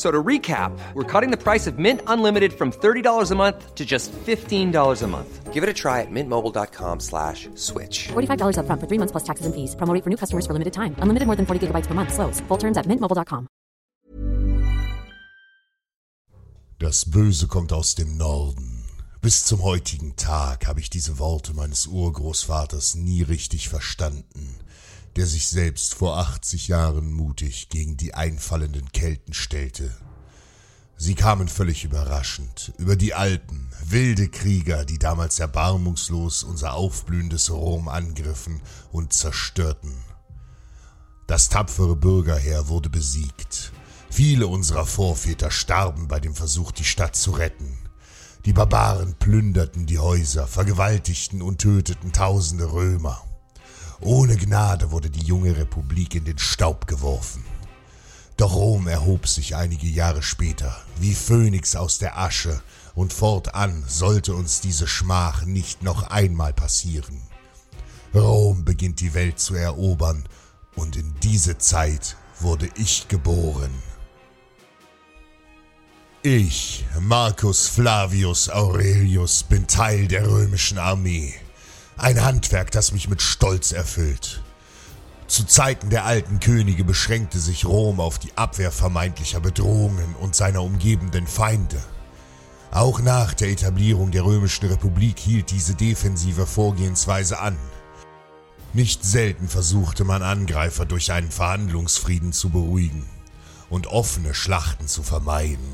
So to recap, we're cutting the price of Mint Unlimited from $30 a month to just $15 a month. Give it a try at mintmobile.com slash switch. $45 up front for three months plus taxes and fees. Promo for new customers for limited time. Unlimited more than 40 gigabytes per month. Slows. Full terms at mintmobile.com. Das Böse kommt aus dem Norden. Bis zum heutigen Tag habe ich diese Worte meines Urgroßvaters nie richtig verstanden, der sich selbst vor 80 Jahren mutig gegen die einfallenden Kelten stellte. Sie kamen völlig überraschend über die Alpen, wilde Krieger, die damals erbarmungslos unser aufblühendes Rom angriffen und zerstörten. Das tapfere Bürgerheer wurde besiegt. Viele unserer Vorväter starben bei dem Versuch, die Stadt zu retten. Die Barbaren plünderten die Häuser, vergewaltigten und töteten tausende Römer. Ohne Gnade wurde die junge Republik in den Staub geworfen. Doch Rom erhob sich einige Jahre später, wie Phönix aus der Asche, und fortan sollte uns diese Schmach nicht noch einmal passieren. Rom beginnt die Welt zu erobern, und in diese Zeit wurde ich geboren. Ich, Marcus Flavius Aurelius, bin Teil der römischen Armee. Ein Handwerk, das mich mit Stolz erfüllt. Zu Zeiten der alten Könige beschränkte sich Rom auf die Abwehr vermeintlicher Bedrohungen und seiner umgebenden Feinde. Auch nach der Etablierung der römischen Republik hielt diese defensive Vorgehensweise an. Nicht selten versuchte man Angreifer durch einen Verhandlungsfrieden zu beruhigen und offene Schlachten zu vermeiden.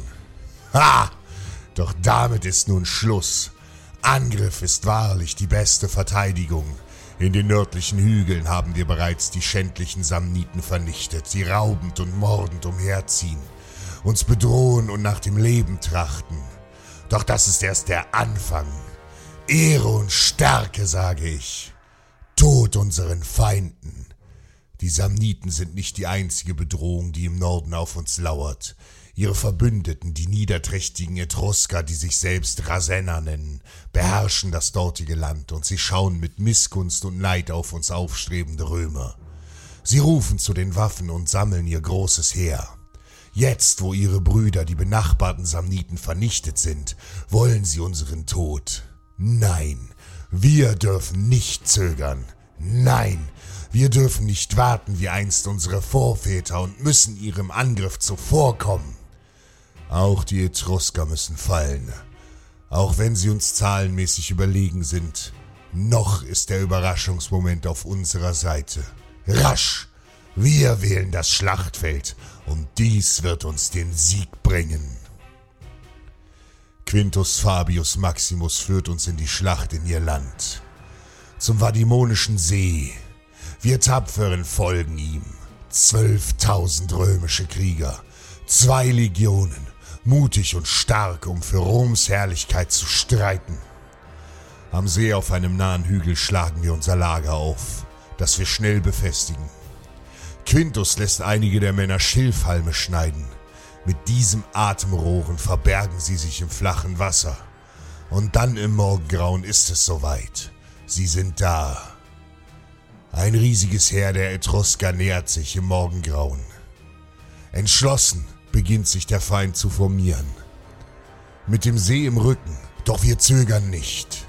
Ha! Doch damit ist nun Schluss. Angriff ist wahrlich die beste Verteidigung. In den nördlichen Hügeln haben wir bereits die schändlichen Samniten vernichtet, die raubend und mordend umherziehen, uns bedrohen und nach dem Leben trachten. Doch das ist erst der Anfang. Ehre und Stärke, sage ich. Tod unseren Feinden. Die Samniten sind nicht die einzige Bedrohung, die im Norden auf uns lauert. Ihre Verbündeten, die niederträchtigen Etrusker, die sich selbst Rasenna nennen, beherrschen das dortige Land und sie schauen mit Missgunst und Neid auf uns aufstrebende Römer. Sie rufen zu den Waffen und sammeln ihr großes Heer. Jetzt, wo ihre Brüder, die benachbarten Samniten, vernichtet sind, wollen sie unseren Tod. Nein, wir dürfen nicht zögern. Nein, wir dürfen nicht warten wie einst unsere Vorväter und müssen ihrem Angriff zuvorkommen. Auch die Etrusker müssen fallen. Auch wenn sie uns zahlenmäßig überlegen sind, noch ist der Überraschungsmoment auf unserer Seite. Rasch! Wir wählen das Schlachtfeld und dies wird uns den Sieg bringen. Quintus Fabius Maximus führt uns in die Schlacht in ihr Land. Zum Vadimonischen See. Wir Tapferen folgen ihm. Zwölftausend römische Krieger, zwei Legionen, mutig und stark, um für Roms Herrlichkeit zu streiten. Am See auf einem nahen Hügel schlagen wir unser Lager auf, das wir schnell befestigen. Quintus lässt einige der Männer Schilfhalme schneiden. Mit diesem Atemrohren verbergen sie sich im flachen Wasser. Und dann im Morgengrauen ist es soweit. Sie sind da. Ein riesiges Heer der Etrusker nähert sich im Morgengrauen. Entschlossen beginnt sich der Feind zu formieren. Mit dem See im Rücken, doch wir zögern nicht.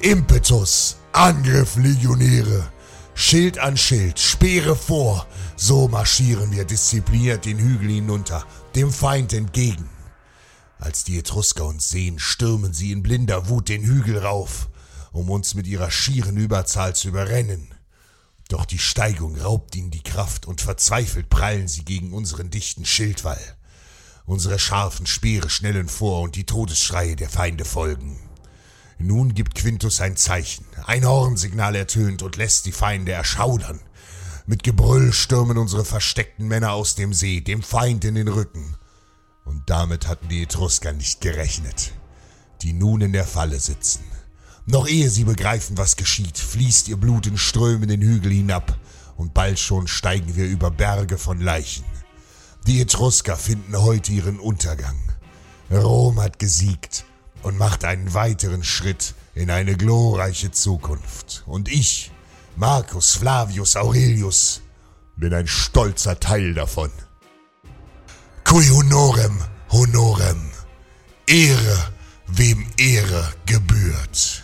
Impetus, Angriff, Legionäre, Schild an Schild, Speere vor, so marschieren wir diszipliniert den Hügel hinunter, dem Feind entgegen. Als die Etrusker uns sehen, stürmen sie in blinder Wut den Hügel rauf, um uns mit ihrer schieren Überzahl zu überrennen. Doch die Steigung raubt ihnen die Kraft und verzweifelt prallen sie gegen unseren dichten Schildwall. Unsere scharfen Speere schnellen vor und die Todesschreie der Feinde folgen. Nun gibt Quintus ein Zeichen, ein Hornsignal ertönt und lässt die Feinde erschaudern. Mit Gebrüll stürmen unsere versteckten Männer aus dem See, dem Feind in den Rücken. Und damit hatten die Etrusker nicht gerechnet, die nun in der Falle sitzen. Noch ehe sie begreifen, was geschieht, fließt ihr Blut in Strömen den Hügel hinab, und bald schon steigen wir über Berge von Leichen. Die Etrusker finden heute ihren Untergang. Rom hat gesiegt und macht einen weiteren Schritt in eine glorreiche Zukunft. Und ich, Marcus Flavius Aurelius, bin ein stolzer Teil davon. Cui honorem honorem. Ehre, wem Ehre gebührt.